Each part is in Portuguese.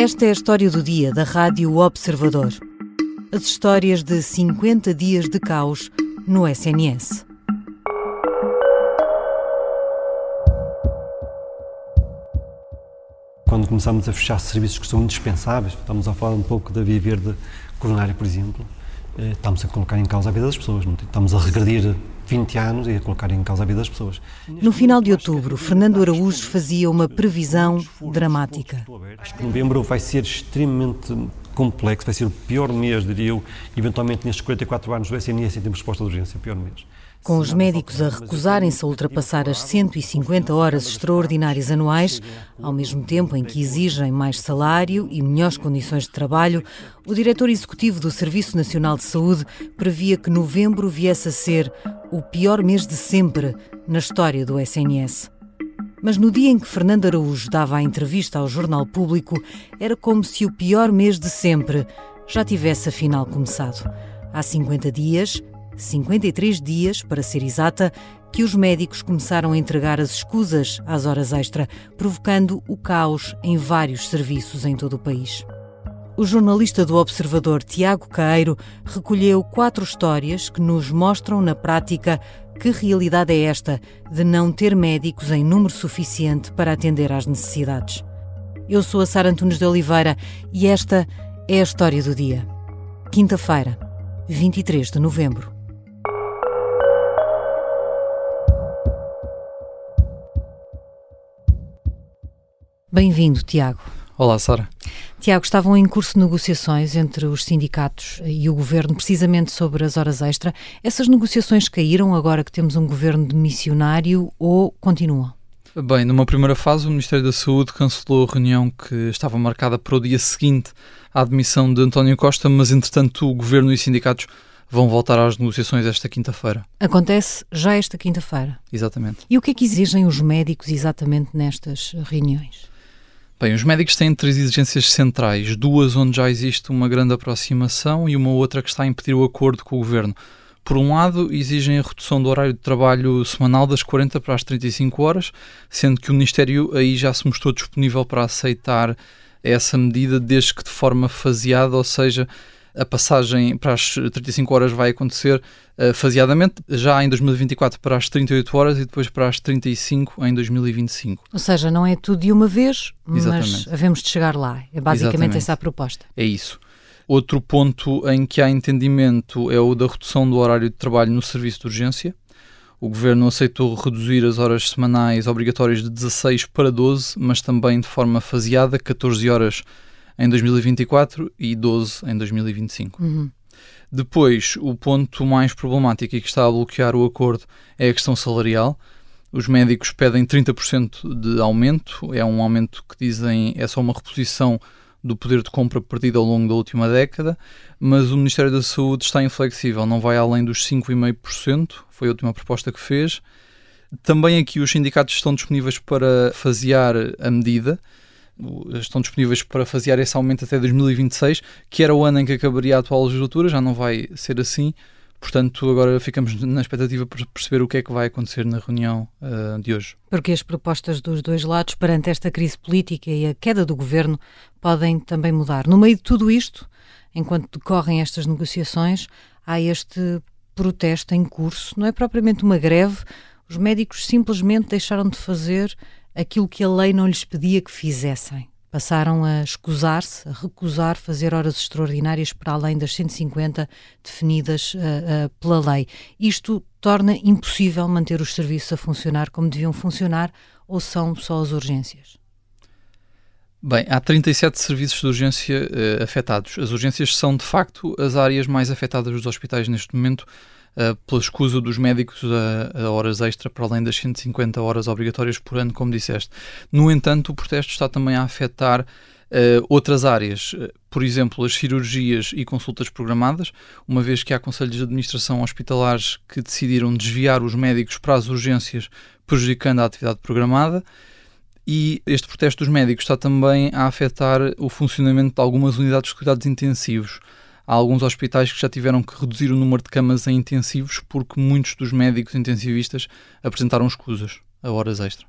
Esta é a história do dia da Rádio Observador. As histórias de 50 dias de caos no SNS. Quando começamos a fechar serviços que são indispensáveis, estamos a falar um pouco da via verde coronária, por exemplo, eh, estamos a colocar em causa a vida das pessoas, estamos a regredir 20 anos e a colocar em causa a vida das pessoas. No final de outubro, Fernando Araújo fazia uma previsão dramática. Acho que novembro vai ser extremamente complexo, vai ser o pior mês, diria eu, eventualmente nestes 44 anos do SNS em termos de resposta de urgência, o pior mês. Com os médicos a recusarem-se a ultrapassar as 150 horas extraordinárias anuais, ao mesmo tempo em que exigem mais salário e melhores condições de trabalho, o diretor executivo do Serviço Nacional de Saúde previa que novembro viesse a ser o pior mês de sempre na história do SNS. Mas no dia em que Fernando Araújo dava a entrevista ao Jornal Público, era como se o pior mês de sempre já tivesse afinal começado. Há 50 dias, 53 dias, para ser exata, que os médicos começaram a entregar as escusas às horas extra, provocando o caos em vários serviços em todo o país. O jornalista do Observador Tiago Caeiro recolheu quatro histórias que nos mostram na prática que realidade é esta de não ter médicos em número suficiente para atender às necessidades. Eu sou a Sara Antunes de Oliveira e esta é a história do dia. Quinta-feira, 23 de novembro. Bem-vindo, Tiago. Olá, Sara. Tiago, estavam em curso negociações entre os sindicatos e o governo precisamente sobre as horas extra. Essas negociações caíram agora que temos um governo de missionário ou continuam? Bem, numa primeira fase, o Ministério da Saúde cancelou a reunião que estava marcada para o dia seguinte à admissão de António Costa, mas entretanto o governo e os sindicatos vão voltar às negociações esta quinta-feira. Acontece já esta quinta-feira. Exatamente. E o que é que exigem os médicos exatamente nestas reuniões? Bem, os médicos têm três exigências centrais, duas onde já existe uma grande aproximação e uma outra que está a impedir o acordo com o governo. Por um lado, exigem a redução do horário de trabalho semanal das 40 para as 35 horas, sendo que o Ministério aí já se mostrou disponível para aceitar essa medida, desde que de forma faseada, ou seja, a passagem para as 35 horas vai acontecer uh, faseadamente, já em 2024 para as 38 horas e depois para as 35 em 2025. Ou seja, não é tudo de uma vez, Exatamente. mas havemos de chegar lá. É basicamente Exatamente. essa a proposta. É isso. Outro ponto em que há entendimento é o da redução do horário de trabalho no serviço de urgência. O governo aceitou reduzir as horas semanais obrigatórias de 16 para 12, mas também de forma faseada, 14 horas em 2024 e 12 em 2025. Uhum. Depois, o ponto mais problemático e que está a bloquear o acordo é a questão salarial. Os médicos pedem 30% de aumento, é um aumento que dizem é só uma reposição do poder de compra perdido ao longo da última década, mas o Ministério da Saúde está inflexível, não vai além dos 5,5%, foi a última proposta que fez. Também aqui os sindicatos estão disponíveis para fasear a medida, estão disponíveis para fazer esse aumento até 2026, que era o ano em que acabaria a atual legislatura, já não vai ser assim. Portanto, agora ficamos na expectativa para perceber o que é que vai acontecer na reunião uh, de hoje. Porque as propostas dos dois lados perante esta crise política e a queda do governo podem também mudar. No meio de tudo isto, enquanto decorrem estas negociações, há este protesto em curso. Não é propriamente uma greve, os médicos simplesmente deixaram de fazer aquilo que a lei não lhes pedia que fizessem. Passaram a escusar-se, a recusar fazer horas extraordinárias para além das 150 definidas uh, uh, pela lei. Isto torna impossível manter os serviços a funcionar como deviam funcionar ou são só as urgências? Bem, há 37 serviços de urgência uh, afetados. As urgências são, de facto, as áreas mais afetadas dos hospitais neste momento, uh, pela escusa dos médicos a, a, horas extra para além das 150 horas obrigatórias por ano, como disseste. No entanto, o protesto está também a afetar Uh, outras áreas, por exemplo, as cirurgias e consultas programadas, uma vez que há conselhos de administração hospitalares que decidiram desviar os médicos para as urgências, prejudicando a atividade programada. E este protesto dos médicos está também a afetar o funcionamento de algumas unidades de cuidados intensivos há alguns hospitais que já tiveram que reduzir o número de camas em intensivos porque muitos dos médicos intensivistas apresentaram escusas a horas extra.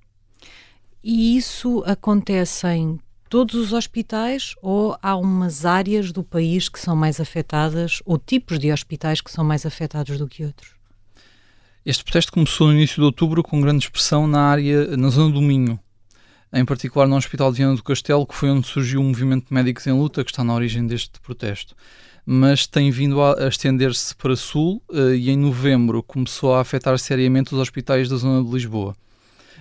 E isso acontece em todos os hospitais ou há umas áreas do país que são mais afetadas ou tipos de hospitais que são mais afetados do que outros? Este protesto começou no início de outubro com grande expressão na área, na zona do Minho, em particular no Hospital de Viana do Castelo, que foi onde surgiu o movimento de médicos em luta, que está na origem deste protesto. Mas tem vindo a estender-se para sul eh, e em novembro começou a afetar seriamente os hospitais da zona de Lisboa.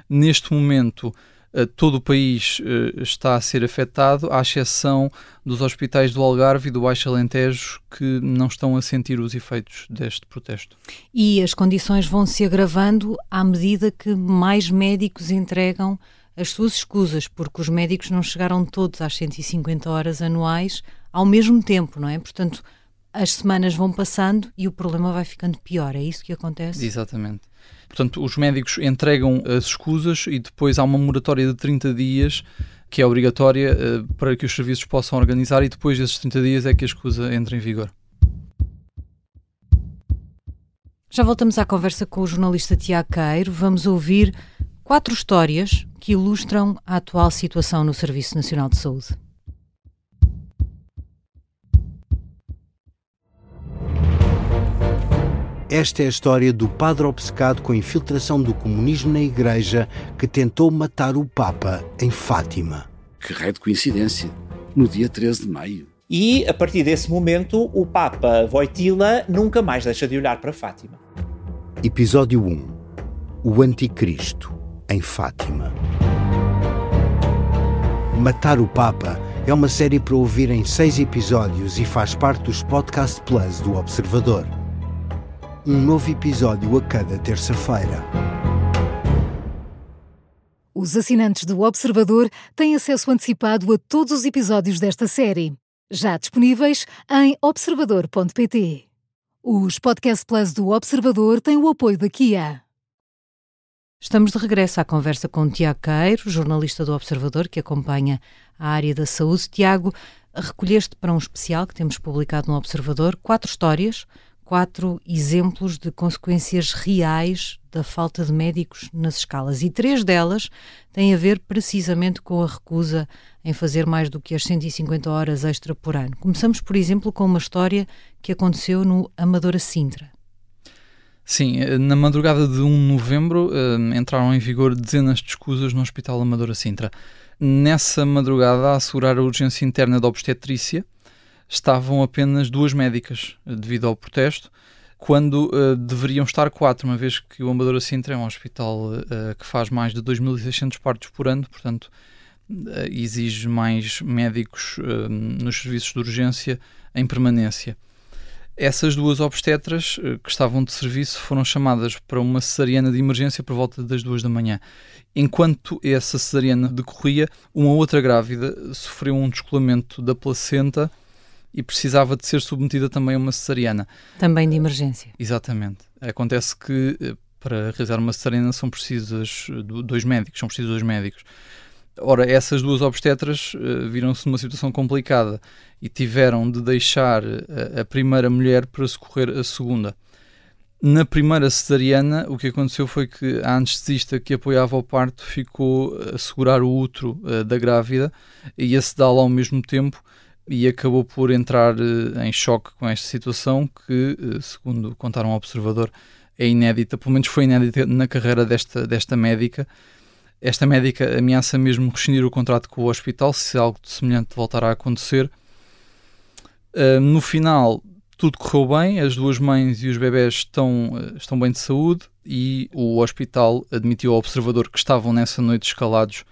Neste momento, eh, todo o país eh, está a ser afetado, à exceção dos hospitais do Algarve e do Baixo Alentejo, que não estão a sentir os efeitos deste protesto. E as condições vão se agravando à medida que mais médicos entregam as suas escusas, porque os médicos não chegaram todos às 150 horas anuais ao mesmo tempo, não é? Portanto, as semanas vão passando e o problema vai ficando pior. É isso que acontece? Exatamente. Portanto, os médicos entregam as escusas e depois há uma moratória de 30 dias que é obrigatória uh, para que os serviços possam organizar e depois desses 30 dias é que a escusa entra em vigor. Já voltamos à conversa com o jornalista Tiago Caeiro. Vamos ouvir quatro histórias que ilustram a atual situação no Serviço Nacional de Saúde. Esta é a história do padre obcecado com a infiltração do comunismo na Igreja que tentou matar o Papa em Fátima. Que raio de coincidência! No dia 13 de maio. E, a partir desse momento, o Papa Voitila nunca mais deixa de olhar para Fátima. Episódio 1 O Anticristo em Fátima. Matar o Papa é uma série para ouvir em seis episódios e faz parte dos Podcast Plus do Observador um novo episódio a cada terça-feira. Os assinantes do Observador têm acesso antecipado a todos os episódios desta série, já disponíveis em observador.pt. Os Podcast Plus do Observador têm o apoio da Kia. Estamos de regresso à conversa com Tiago Caeiro, jornalista do Observador que acompanha a área da saúde. Tiago, recolheste para um especial que temos publicado no Observador quatro histórias quatro exemplos de consequências reais da falta de médicos nas escalas e três delas têm a ver precisamente com a recusa em fazer mais do que as 150 horas extra por ano. Começamos, por exemplo, com uma história que aconteceu no Amadora Sintra. Sim, eh, na madrugada de 1 de novembro eh, entraram em vigor dezenas de escusas no Hospital Amadora Sintra. Nessa madrugada, a assegurar a urgência interna da obstetrícia, estavam apenas duas médicas eh, devido ao protesto, quando uh, deveriam estar quatro, uma vez que o Amadora Sintra é um hospital uh, que faz mais de 2.600 partos por ano, portanto uh, exige mais médicos nos serviços de urgência em permanência. Essas duas obstetras que estavam de serviço foram chamadas para uma cesariana de emergência por volta das duas da manhã. Enquanto essa cesariana decorria, uma outra grávida sofreu um descolamento da placenta e precisava de ser submetida também a uma cesariana. Também de emergência. Exatamente. Acontece que eh, para realizar uma cesariana são precisos dois médicos, são precisos dois médicos. Ora, essas duas obstetras uh, viram-se numa situação complicada e tiveram de deixar a, eh, a primeira mulher para socorrer a segunda. Na primeira cesariana, o que aconteceu foi que a anestesista que apoiava o parto ficou a segurar o útero uh, da grávida e a sedá-la ao mesmo tempo e acabou por entrar uh, em choque com esta situação que, uh, segundo contaram ao observador, é inédita, pelo menos foi inédita na carreira desta, desta médica. Esta médica ameaça mesmo rescindir o contrato com o hospital se algo semelhante voltar a acontecer. Uh, no final, tudo correu bem, as duas mães e os bebés estão, estão bem de saúde e o hospital admitiu ao observador que estavam nessa noite escalados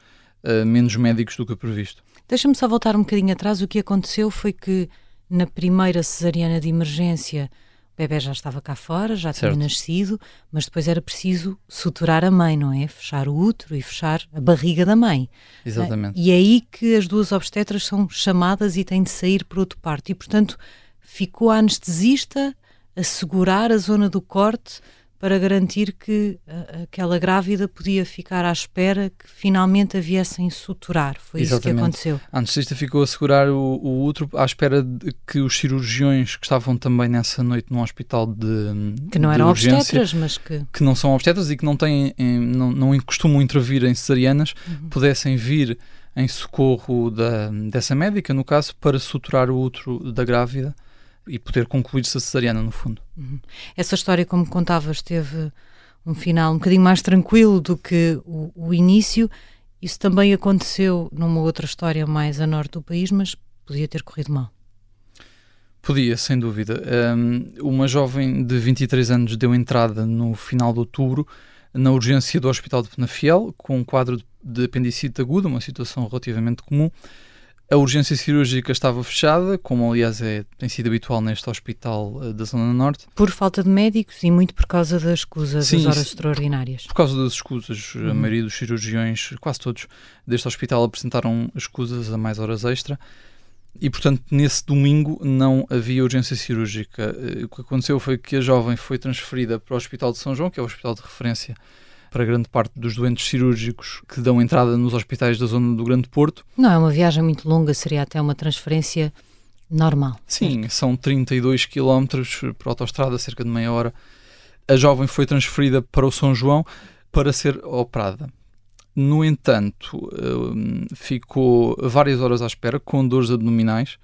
menos médicos do que previsto. Deixa-me só voltar um bocadinho atrás. O que aconteceu foi que na primeira cesariana de emergência bebê já estava cá fora, já certo. tinha nascido, mas depois era preciso suturar a mãe, não é? Fechar o útero e fechar a barriga da mãe. Exatamente. E é aí que as duas obstetras são chamadas e têm de sair por outro parto. E, portanto, ficou a anestesista a segurar a zona do corte para garantir que aquela grávida podia ficar à espera que finalmente a viessem suturar. Foi Exatamente. isso que aconteceu. A anestesista ficou a segurar o, o útero à espera de que os cirurgiões que estavam também nessa noite num hospital de que não de eram urgência, obstetras, mas que que não são obstetras e que não têm não, não costumam intervir em cesarianas, uhum. pudessem vir em socorro da, dessa médica, no caso, para suturar o útero da grávida e poder concluir-se a cesariana, no fundo. Uhum. Essa história, como contavas, teve um final um bocadinho mais tranquilo do que o, o início. Isso também aconteceu numa outra história mais a norte do país, mas podia ter corrido mal. Podia, sem dúvida. Um, uma jovem de 23 anos deu entrada no final de outubro na urgência do Hospital de Penafiel com um quadro de apendicite aguda, uma situação relativamente comum. A urgência cirúrgica estava fechada, como aliás é, tem sido habitual neste hospital uh, da Zona Norte. Por falta de médicos e muito por causa das escusas Sim, das horas extraordinárias. Por causa das escusas. Uhum. A maioria dos cirurgiões, quase todos deste hospital, apresentaram escusas a mais horas extra. E, portanto, nesse domingo não havia urgência cirúrgica. Eh, o que aconteceu foi que a jovem foi transferida para o Hospital de São João, que é o hospital de referência para grande parte dos doentes cirúrgicos que dão entrada nos hospitais da zona do Grande Porto. Não é uma viagem muito longa, seria até uma transferência normal. Sim, certo? são 32 km por autostrada, cerca de meia hora. A jovem foi transferida para o São João para ser operada. No entanto, hum, ficou várias horas à espera com dores abdominais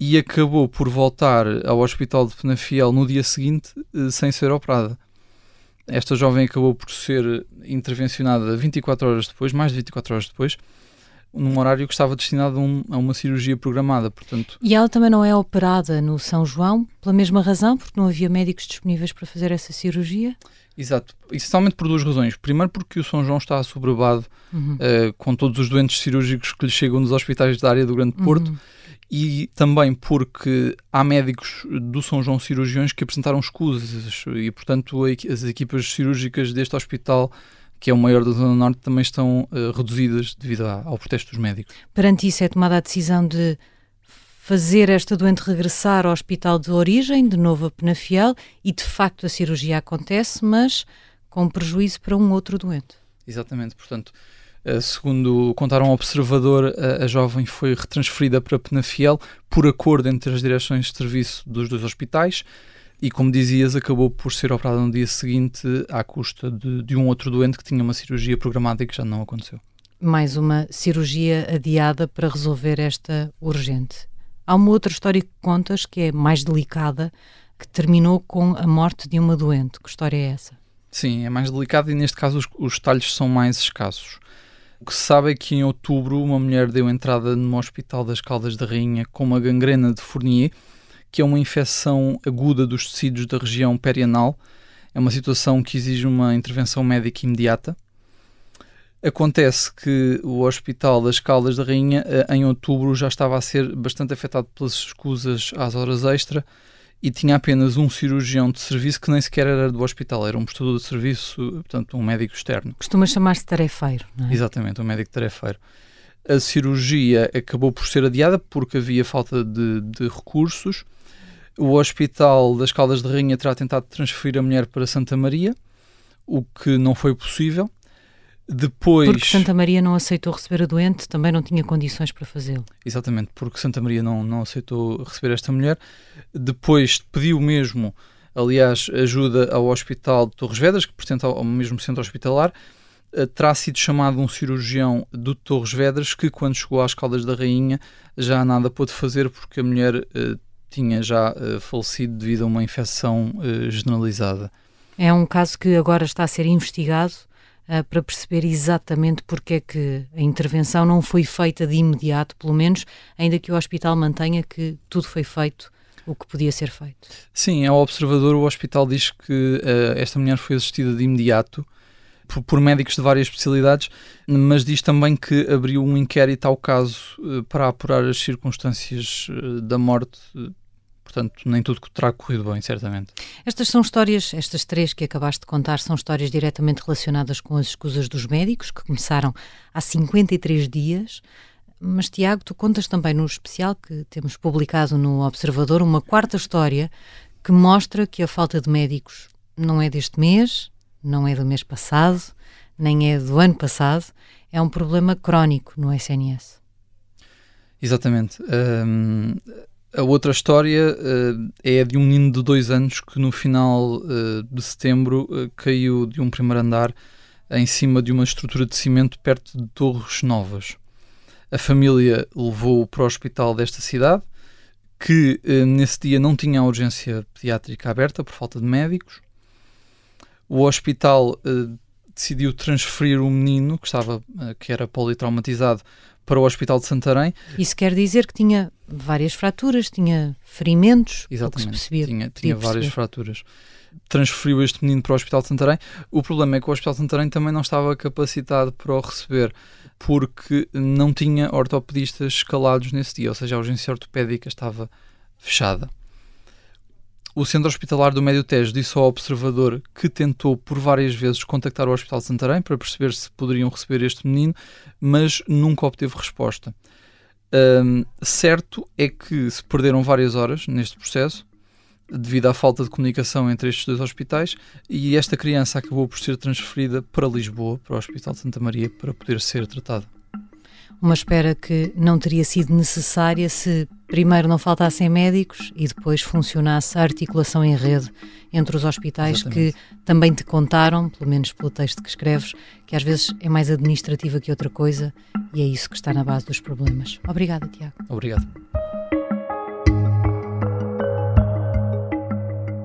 e acabou por voltar ao hospital de Penafiel no dia seguinte eh, sem ser operada. Esta jovem acabou por ser intervencionada 24 horas depois, mais de 24 horas depois, num horário que estava destinado a, um, a, uma cirurgia programada, portanto... E ela também não é operada no São João pela mesma razão, porque não havia médicos disponíveis para fazer essa cirurgia? Exato, essencialmente por duas razões. Primeiro, porque o São João está assoberbado uhum. uh, com todos os doentes cirúrgicos que lhe chegam nos hospitais da área do Grande Porto uhum. E também porque há médicos do São João cirurgiões que apresentaram escusas e, portanto, as equipas cirúrgicas deste hospital que é o maior da Zona Norte, também estão uh, reduzidas devido ao protesto dos médicos. Perante isso é tomada a decisão de fazer esta doente regressar ao hospital de origem, de novo a Penafiel, e de facto a cirurgia acontece, mas com prejuízo para um outro doente. Exatamente, portanto, segundo contaram ao observador, a, a jovem foi retransferida para Penafiel por acordo entre as direções de serviço dos dois hospitais e, como dizias, acabou por ser operada no dia seguinte à custa de, de um outro doente que tinha uma cirurgia programada e que já não aconteceu. Mais uma cirurgia adiada para resolver esta urgente. Há uma outra história que contas que é mais delicada, que terminou com a morte de uma doente. Que história é essa? Sim, é mais delicada e neste caso os, os detalhes são mais escassos. O que se sabe é que em outubro uma mulher deu entrada no Hospital das Caldas da Rainha com uma gangrena de Fournier, que é uma infecção aguda dos tecidos da região perianal. É uma situação que exige uma intervenção médica imediata. Acontece que o Hospital das Caldas da Rainha, eh, em outubro, já estava a ser bastante afetado pelas escusas às horas extra e tinha apenas um cirurgião de serviço que nem sequer era do hospital, era um prestador de serviço, portanto, um médico externo. Costuma chamar-se tarefeiro, não é? Exatamente, um médico tarefeiro. A cirurgia acabou por ser adiada porque havia falta de, de recursos. O Hospital das Caldas de Rainha terá tentado transferir a mulher para Santa Maria, o que não foi possível. Depois... Porque Santa Maria não aceitou receber a doente, também não tinha condições para fazê-lo. Exatamente, porque Santa Maria não, não aceitou receber esta mulher. Depois pediu mesmo, aliás, ajuda ao Hospital de Torres Vedras, que pertence ao, mesmo centro hospitalar. Eh, terá sido chamado um cirurgião do Torres Vedras que, quando chegou às Caldas da Rainha, já nada pôde fazer porque a mulher uh, tinha já uh, falecido devido a uma infecção uh, generalizada. É um caso que agora está a ser investigado uh, para perceber exatamente porque é que a intervenção não foi feita de imediato, pelo menos, ainda que o hospital mantenha que tudo foi feito o que podia ser feito. Sim, ao observador, o hospital diz que uh, esta mulher foi assistida de imediato por, por, médicos de várias especialidades, mas diz também que abriu um inquérito ao caso uh, para apurar as circunstâncias uh, da morte portanto, nem tudo terá corrido bem, certamente. Estas são histórias, estas três que acabaste de contar, são histórias diretamente relacionadas com as escusas dos médicos, que começaram há 53 dias. Mas, Tiago, tu contas também no especial que temos publicado no Observador uma quarta história que mostra que a falta de médicos não é deste mês, não é do mês passado, nem é do ano passado, é um problema crónico no SNS. Exatamente. Um, a outra história uh, é de um menino de dois anos que no final uh, de setembro uh, caiu de um primeiro andar em cima de uma estrutura de cimento perto de Torres Novas. A família levou-o para o hospital desta cidade, que nesse dia não tinha a urgência pediátrica aberta por falta de médicos. O hospital decidiu transferir o menino, que, estava, que era politraumatizado, para o Hospital de Santarém. Isso quer dizer que tinha várias fraturas, tinha ferimentos, Exatamente, percebia, tinha, tinha várias fraturas. Transferiu este menino para o Hospital de Santarém. O problema é que o Hospital de Santarém também não estava capacitado para o receber, porque não tinha ortopedistas escalados nesse dia, ou seja, a urgência ortopédica estava fechada. O Centro Hospitalar do Médio Tejo disse ao observador que tentou por várias vezes contactar o Hospital de Santarém para perceber se poderiam receber este menino, mas nunca obteve resposta. Um, certo é que se perderam várias horas neste processo, devido à falta de comunicação entre estes dois hospitais, e esta criança acabou por ser transferida para Lisboa, para o Hospital de Santa Maria, para poder ser tratada. Uma espera que não teria sido necessária se primeiro não faltassem médicos e depois funcionasse a articulação em rede entre os hospitais Exatamente. que também te contaram, pelo menos pelo texto que escreves, que às vezes é mais administrativa que outra coisa e é isso que está na base dos problemas. Obrigada, Tiago. Obrigado.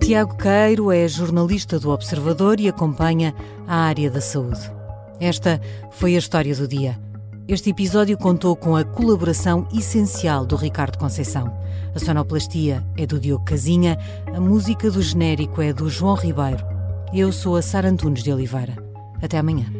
Tiago Queiro é jornalista do Observador e acompanha a área da saúde. Esta foi a história do dia. Este episódio contou com a colaboração essencial do Ricardo Conceição. A sonoplastia é do Diogo Casinha, a música do genérico é do João Ribeiro. Eu sou a Sara Antunes de Oliveira. Até amanhã.